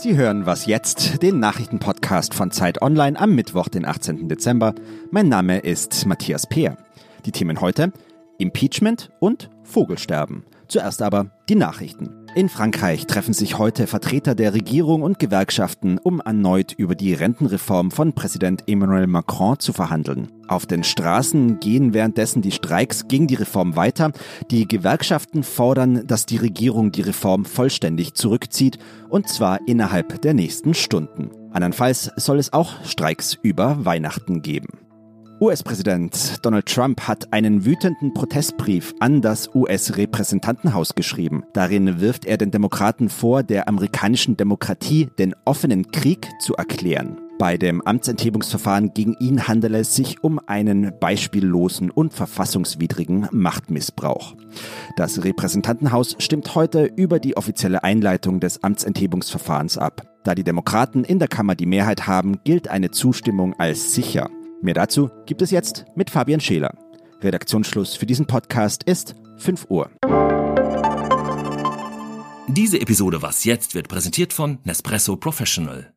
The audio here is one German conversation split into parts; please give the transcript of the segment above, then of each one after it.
Sie hören Was jetzt, den Nachrichtenpodcast von Zeit Online am Mittwoch, den 18. Dezember. Mein Name ist Matthias Peer. Die Themen heute Impeachment und Vogelsterben. Zuerst aber die Nachrichten. In Frankreich treffen sich heute Vertreter der Regierung und Gewerkschaften, um erneut über die Rentenreform von Präsident Emmanuel Macron zu verhandeln. Auf den Straßen gehen währenddessen die Streiks gegen die Reform weiter. Die Gewerkschaften fordern, dass die Regierung die Reform vollständig zurückzieht, und zwar innerhalb der nächsten Stunden. Andernfalls soll es auch Streiks über Weihnachten geben. US-Präsident Donald Trump hat einen wütenden Protestbrief an das US-Repräsentantenhaus geschrieben. Darin wirft er den Demokraten vor, der amerikanischen Demokratie den offenen Krieg zu erklären. Bei dem Amtsenthebungsverfahren gegen ihn handele es sich um einen beispiellosen und verfassungswidrigen Machtmissbrauch. Das Repräsentantenhaus stimmt heute über die offizielle Einleitung des Amtsenthebungsverfahrens ab. Da die Demokraten in der Kammer die Mehrheit haben, gilt eine Zustimmung als sicher. Mehr dazu gibt es jetzt mit Fabian Scheler. Redaktionsschluss für diesen Podcast ist 5 Uhr. Diese Episode Was jetzt wird präsentiert von Nespresso Professional.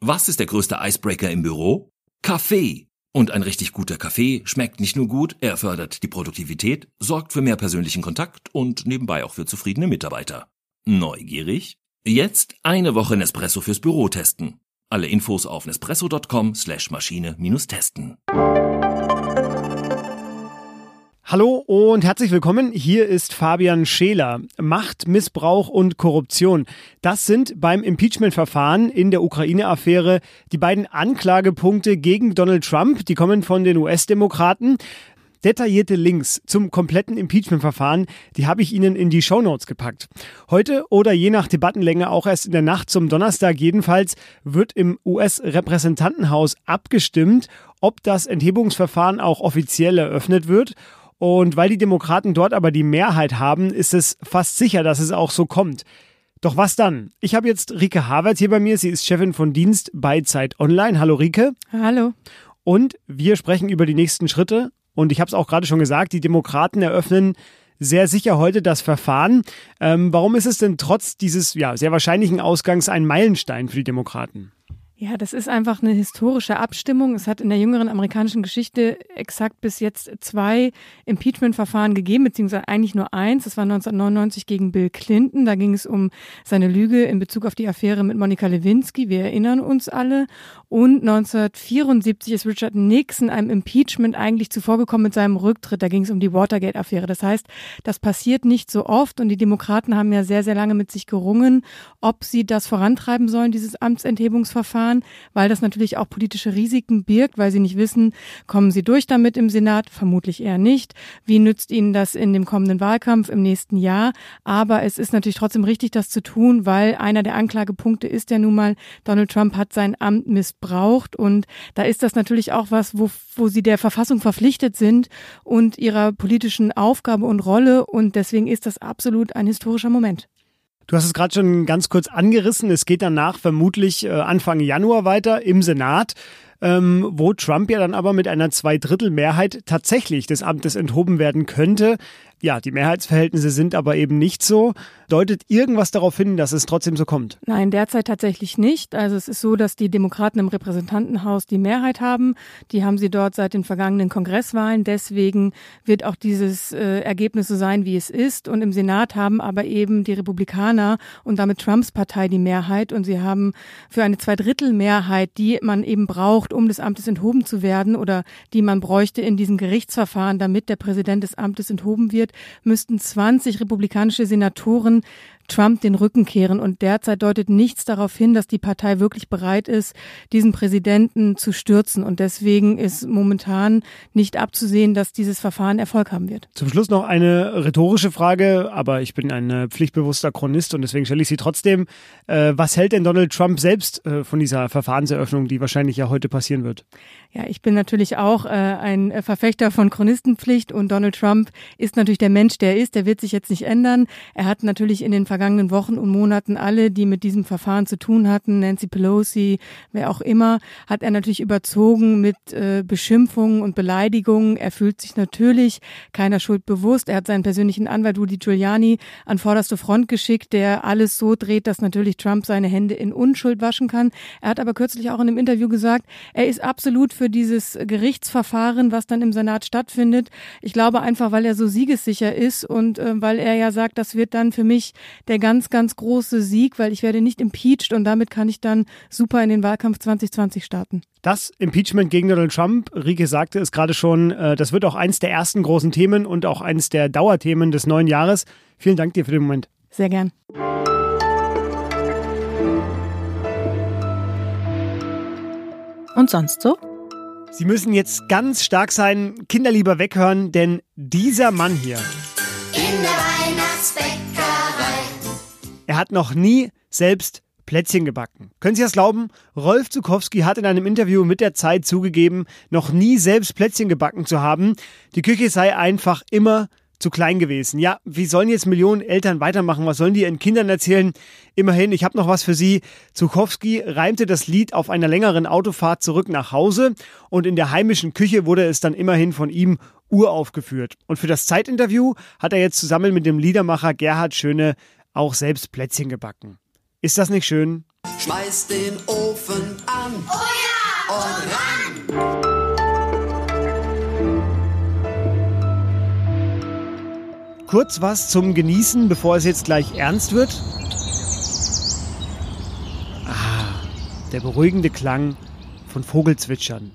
Was ist der größte Icebreaker im Büro? Kaffee. Und ein richtig guter Kaffee schmeckt nicht nur gut, er fördert die Produktivität, sorgt für mehr persönlichen Kontakt und nebenbei auch für zufriedene Mitarbeiter. Neugierig? Jetzt eine Woche Nespresso fürs Büro testen. Alle Infos auf nespresso.com slash Maschine-testen. Hallo und herzlich willkommen. Hier ist Fabian Scheler. Macht, Missbrauch und Korruption. Das sind beim Impeachment-Verfahren in der Ukraine-Affäre die beiden Anklagepunkte gegen Donald Trump. Die kommen von den US-Demokraten. Detaillierte Links zum kompletten Impeachment-Verfahren, die habe ich Ihnen in die Show Notes gepackt. Heute oder je nach Debattenlänge auch erst in der Nacht zum Donnerstag jedenfalls wird im US-Repräsentantenhaus abgestimmt, ob das Enthebungsverfahren auch offiziell eröffnet wird. Und weil die Demokraten dort aber die Mehrheit haben, ist es fast sicher, dass es auch so kommt. Doch was dann? Ich habe jetzt Rike Havertz hier bei mir. Sie ist Chefin von Dienst bei Zeit Online. Hallo Rike. Hallo. Und wir sprechen über die nächsten Schritte und ich habe es auch gerade schon gesagt, die Demokraten eröffnen sehr sicher heute das Verfahren. Ähm, warum ist es denn trotz dieses ja, sehr wahrscheinlichen Ausgangs ein Meilenstein für die Demokraten? Ja, das ist einfach eine historische Abstimmung. Es hat in der jüngeren amerikanischen Geschichte exakt bis jetzt zwei Impeachment-Verfahren gegeben, beziehungsweise eigentlich nur eins. Das war 1999 gegen Bill Clinton. Da ging es um seine Lüge in Bezug auf die Affäre mit Monika Lewinsky. Wir erinnern uns alle. Und 1974 ist Richard Nixon einem Impeachment eigentlich zuvorgekommen mit seinem Rücktritt. Da ging es um die Watergate-Affäre. Das heißt, das passiert nicht so oft. Und die Demokraten haben ja sehr, sehr lange mit sich gerungen, ob sie das vorantreiben sollen, dieses Amtsenthebungsverfahren Verfahren, weil das natürlich auch politische Risiken birgt, weil sie nicht wissen, kommen sie durch damit im Senat? Vermutlich eher nicht. Wie nützt ihnen das in dem kommenden Wahlkampf im nächsten Jahr? Aber es ist natürlich trotzdem richtig, das zu tun, weil einer der Anklagepunkte ist ja nun mal, Donald Trump hat sein Amt missbraucht und da ist das natürlich auch was, wo, wo sie der Verfassung verpflichtet sind und ihrer politischen Aufgabe und Rolle und deswegen ist das absolut ein historischer Moment. Du hast es gerade schon ganz kurz angerissen. Es geht danach vermutlich äh, Anfang Januar weiter im Senat, ähm, wo Trump ja dann aber mit einer Zweidrittelmehrheit tatsächlich des Amtes enthoben werden könnte. Ja, die Mehrheitsverhältnisse sind aber eben nicht so. Deutet irgendwas darauf hin, dass es trotzdem so kommt? Nein, derzeit tatsächlich nicht. Also es ist so, dass die Demokraten im Repräsentantenhaus die Mehrheit haben. Die haben sie dort seit den vergangenen Kongresswahlen. Deswegen wird auch dieses äh, Ergebnis so sein, wie es ist. Und im Senat haben aber eben die Republikaner und damit Trumps Partei die Mehrheit. Und sie haben für eine Zweidrittelmehrheit, die man eben braucht, um des Amtes enthoben zu werden oder die man bräuchte in diesem Gerichtsverfahren, damit der Präsident des Amtes enthoben wird, müssten 20 republikanische Senatoren Trump den Rücken kehren. Und derzeit deutet nichts darauf hin, dass die Partei wirklich bereit ist, diesen Präsidenten zu stürzen. Und deswegen ist momentan nicht abzusehen, dass dieses Verfahren Erfolg haben wird. Zum Schluss noch eine rhetorische Frage, aber ich bin ein pflichtbewusster Chronist und deswegen stelle ich sie trotzdem. Äh, was hält denn Donald Trump selbst äh, von dieser Verfahrenseröffnung, die wahrscheinlich ja heute passieren wird? Ja, ich bin natürlich auch äh, ein Verfechter von Chronistenpflicht und Donald Trump ist natürlich der Mensch, der ist. Der wird sich jetzt nicht ändern. Er hat natürlich in den vergangenen Wochen und Monaten alle, die mit diesem Verfahren zu tun hatten, Nancy Pelosi, wer auch immer, hat er natürlich überzogen mit äh, Beschimpfungen und Beleidigungen. Er fühlt sich natürlich keiner Schuld bewusst. Er hat seinen persönlichen Anwalt Rudy Giuliani an vorderste Front geschickt, der alles so dreht, dass natürlich Trump seine Hände in Unschuld waschen kann. Er hat aber kürzlich auch in einem Interview gesagt, er ist absolut für dieses Gerichtsverfahren, was dann im Senat stattfindet. Ich glaube einfach, weil er so siegessicher ist und äh, weil er ja sagt, das wird dann für mich der ganz, ganz große Sieg, weil ich werde nicht impeached und damit kann ich dann super in den Wahlkampf 2020 starten. Das Impeachment gegen Donald Trump, Rike sagte es gerade schon, äh, das wird auch eins der ersten großen Themen und auch eins der Dauerthemen des neuen Jahres. Vielen Dank dir für den Moment. Sehr gern. Und sonst so? Sie müssen jetzt ganz stark sein, Kinder lieber weghören, denn dieser Mann hier. In der Weihnachtsbäckerei. Er hat noch nie selbst Plätzchen gebacken. Können Sie das glauben? Rolf Zukowski hat in einem Interview mit der Zeit zugegeben, noch nie selbst Plätzchen gebacken zu haben. Die Küche sei einfach immer zu klein gewesen. Ja, wie sollen jetzt Millionen Eltern weitermachen? Was sollen die ihren Kindern erzählen? Immerhin, ich habe noch was für Sie. Zukowski reimte das Lied auf einer längeren Autofahrt zurück nach Hause und in der heimischen Küche wurde es dann immerhin von ihm uraufgeführt. Und für das Zeitinterview hat er jetzt zusammen mit dem Liedermacher Gerhard Schöne auch selbst Plätzchen gebacken. Ist das nicht schön? Schmeiß den Ofen an. Oh ja! Und ran! Kurz was zum Genießen, bevor es jetzt gleich ernst wird. Ah, der beruhigende Klang von Vogelzwitschern.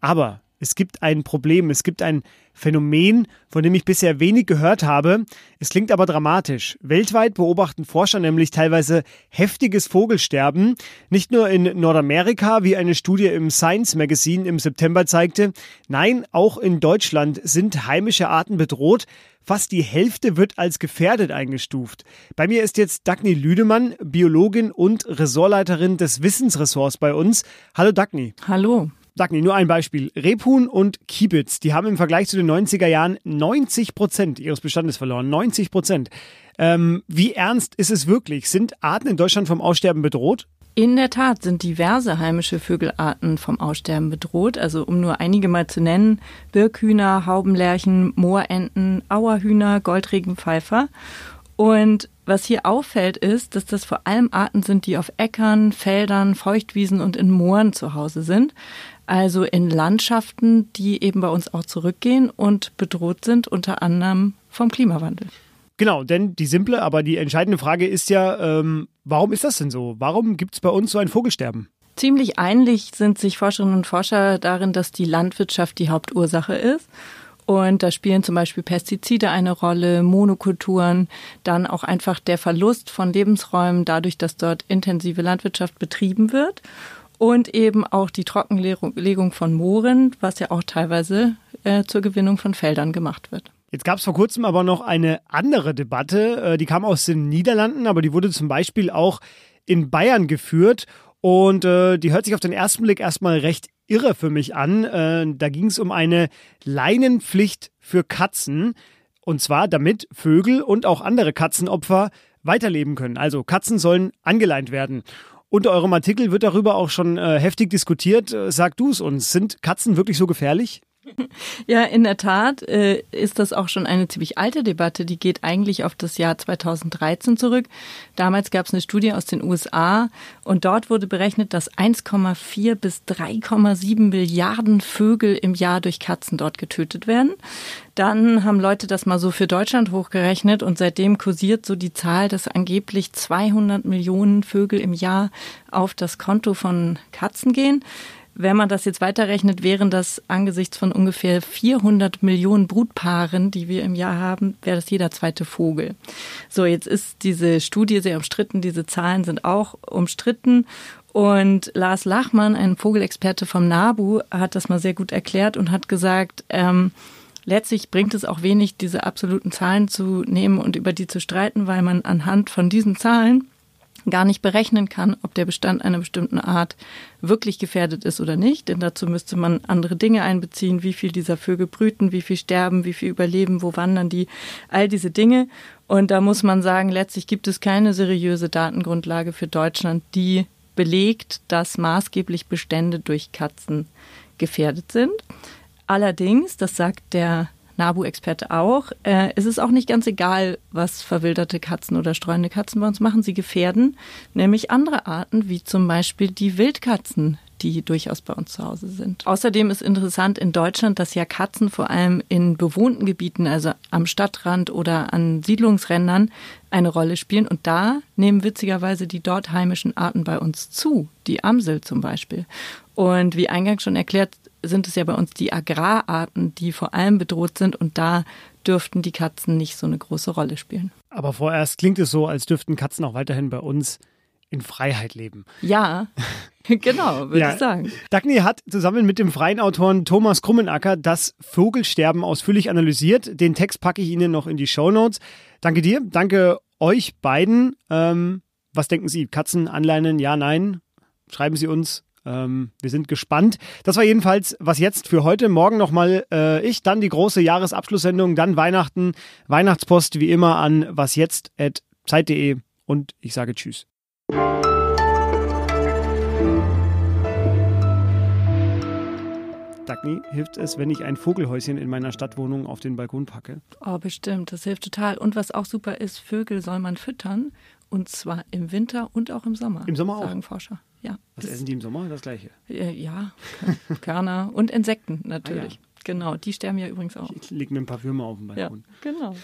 Aber es gibt ein Problem, es gibt ein Phänomen, von dem ich bisher wenig gehört habe. Es klingt aber dramatisch. Weltweit beobachten Forscher nämlich teilweise heftiges Vogelsterben. Nicht nur in Nordamerika, wie eine Studie im Science Magazine im September zeigte. Nein, auch in Deutschland sind heimische Arten bedroht. Fast die Hälfte wird als gefährdet eingestuft. Bei mir ist jetzt Dagny Lüdemann, Biologin und Ressortleiterin des Wissensressorts bei uns. Hallo Dagny. Hallo. Dagny, nur ein Beispiel. Rebhuhn und Kiebitz, die haben im Vergleich zu den 90er Jahren 90 Prozent ihres Bestandes verloren. 90 Prozent. Ähm, wie ernst ist es wirklich? Sind Arten in Deutschland vom Aussterben bedroht? In der Tat sind diverse heimische Vögelarten vom Aussterben bedroht. Also um nur einige mal zu nennen, Birkhühner, Haubenlerchen, Moorenten, Auerhühner, Goldregenpfeifer. Und was hier auffällt, ist, dass das vor allem Arten sind, die auf Äckern, Feldern, Feuchtwiesen und in Mooren zu Hause sind. Also in Landschaften, die eben bei uns auch zurückgehen und bedroht sind, unter anderem vom Klimawandel. Genau, denn die simple, aber die entscheidende Frage ist ja, ähm, warum ist das denn so? Warum gibt es bei uns so ein Vogelsterben? Ziemlich einig sind sich Forscherinnen und Forscher darin, dass die Landwirtschaft die Hauptursache ist. Und da spielen zum Beispiel Pestizide eine Rolle, Monokulturen, dann auch einfach der Verlust von Lebensräumen dadurch, dass dort intensive Landwirtschaft betrieben wird und eben auch die Trockenlegung von Mooren, was ja auch teilweise äh, zur Gewinnung von Feldern gemacht wird. Jetzt gab es vor kurzem aber noch eine andere Debatte, äh, die kam aus den Niederlanden, aber die wurde zum Beispiel auch in Bayern geführt und äh, die hört sich auf den ersten Blick erstmal recht irre für mich an. Äh, da ging es um eine Leinenpflicht für Katzen. Und zwar, damit Vögel und auch andere Katzenopfer weiterleben können. Also Katzen sollen angeleint werden. Unter eurem Artikel wird darüber auch schon äh, heftig diskutiert. Äh, sag du es uns, sind Katzen wirklich so gefährlich? Ja, in der Tat äh, ist das auch schon eine ziemlich alte Debatte. Die geht eigentlich auf das Jahr 2013 zurück. Damals gab es eine Studie aus den USA und dort wurde berechnet, dass 1,4 bis 3,7 Milliarden Vögel im Jahr durch Katzen dort getötet werden. Dann haben Leute das mal so für Deutschland hochgerechnet und seitdem kursiert so die Zahl, dass angeblich 200 Millionen Vögel im Jahr auf das Konto von Katzen gehen. Wenn man das jetzt weiterrechnet, wären das angesichts von ungefähr 400 Millionen Brutpaaren, die wir im Jahr haben, wäre das jeder zweite Vogel. So, jetzt ist diese Studie sehr umstritten, diese Zahlen sind auch umstritten. Und Lars Lachmann, ein Vogelexperte vom NABU, hat das mal sehr gut erklärt und hat gesagt, ähm, letztlich bringt es auch wenig, diese absoluten Zahlen zu nehmen und über die zu streiten, weil man anhand von diesen Zahlen gar nicht berechnen kann, ob der Bestand einer bestimmten Art wirklich gefährdet ist oder nicht. Denn dazu müsste man andere Dinge einbeziehen, wie viel dieser Vögel brüten, wie viel sterben, wie viel überleben, wo wandern die, all diese Dinge. Und da muss man sagen, letztlich gibt es keine seriöse Datengrundlage für Deutschland, die belegt, dass maßgeblich Bestände durch Katzen gefährdet sind. Allerdings, das sagt der NABU-Experte auch, äh, es ist auch nicht ganz egal, was verwilderte Katzen oder streunende Katzen bei uns machen. Sie gefährden nämlich andere Arten, wie zum Beispiel die Wildkatzen, die durchaus bei uns zu Hause sind. Außerdem ist interessant in Deutschland, dass ja Katzen vor allem in bewohnten Gebieten, also am Stadtrand oder an Siedlungsrändern, eine Rolle spielen. Und da nehmen witzigerweise die dort heimischen Arten bei uns zu, die Amsel zum Beispiel. Und wie eingangs schon erklärt, sind es ja bei uns die Agrararten, die vor allem bedroht sind und da dürften die Katzen nicht so eine große Rolle spielen. Aber vorerst klingt es so, als dürften Katzen auch weiterhin bei uns in Freiheit leben. Ja, genau, würde ja. ich sagen. Dagny hat zusammen mit dem freien Autoren Thomas Krummenacker das Vogelsterben ausführlich analysiert. Den Text packe ich Ihnen noch in die Show Notes. Danke dir, danke euch beiden. Ähm, was denken Sie? Katzen anleinen? Ja, nein? Schreiben Sie uns. Ähm, wir sind gespannt. Das war jedenfalls was jetzt für heute. Morgen nochmal äh, ich, dann die große Jahresabschlusssendung, dann Weihnachten, Weihnachtspost wie immer an wasjetzt.zeit.de und ich sage Tschüss. Dagny, hilft es, wenn ich ein Vogelhäuschen in meiner Stadtwohnung auf den Balkon packe? Oh, bestimmt. Das hilft total. Und was auch super ist, Vögel soll man füttern. Und zwar im Winter und auch im Sommer. Im Sommer sagen auch? Forscher. Ja. Was essen die im Sommer? Das gleiche? Ja, Körner und Insekten natürlich. Ah, ja. Genau, die sterben ja übrigens auch. Ich lege mir ein paar Würmer auf den Balkon. Ja, genau.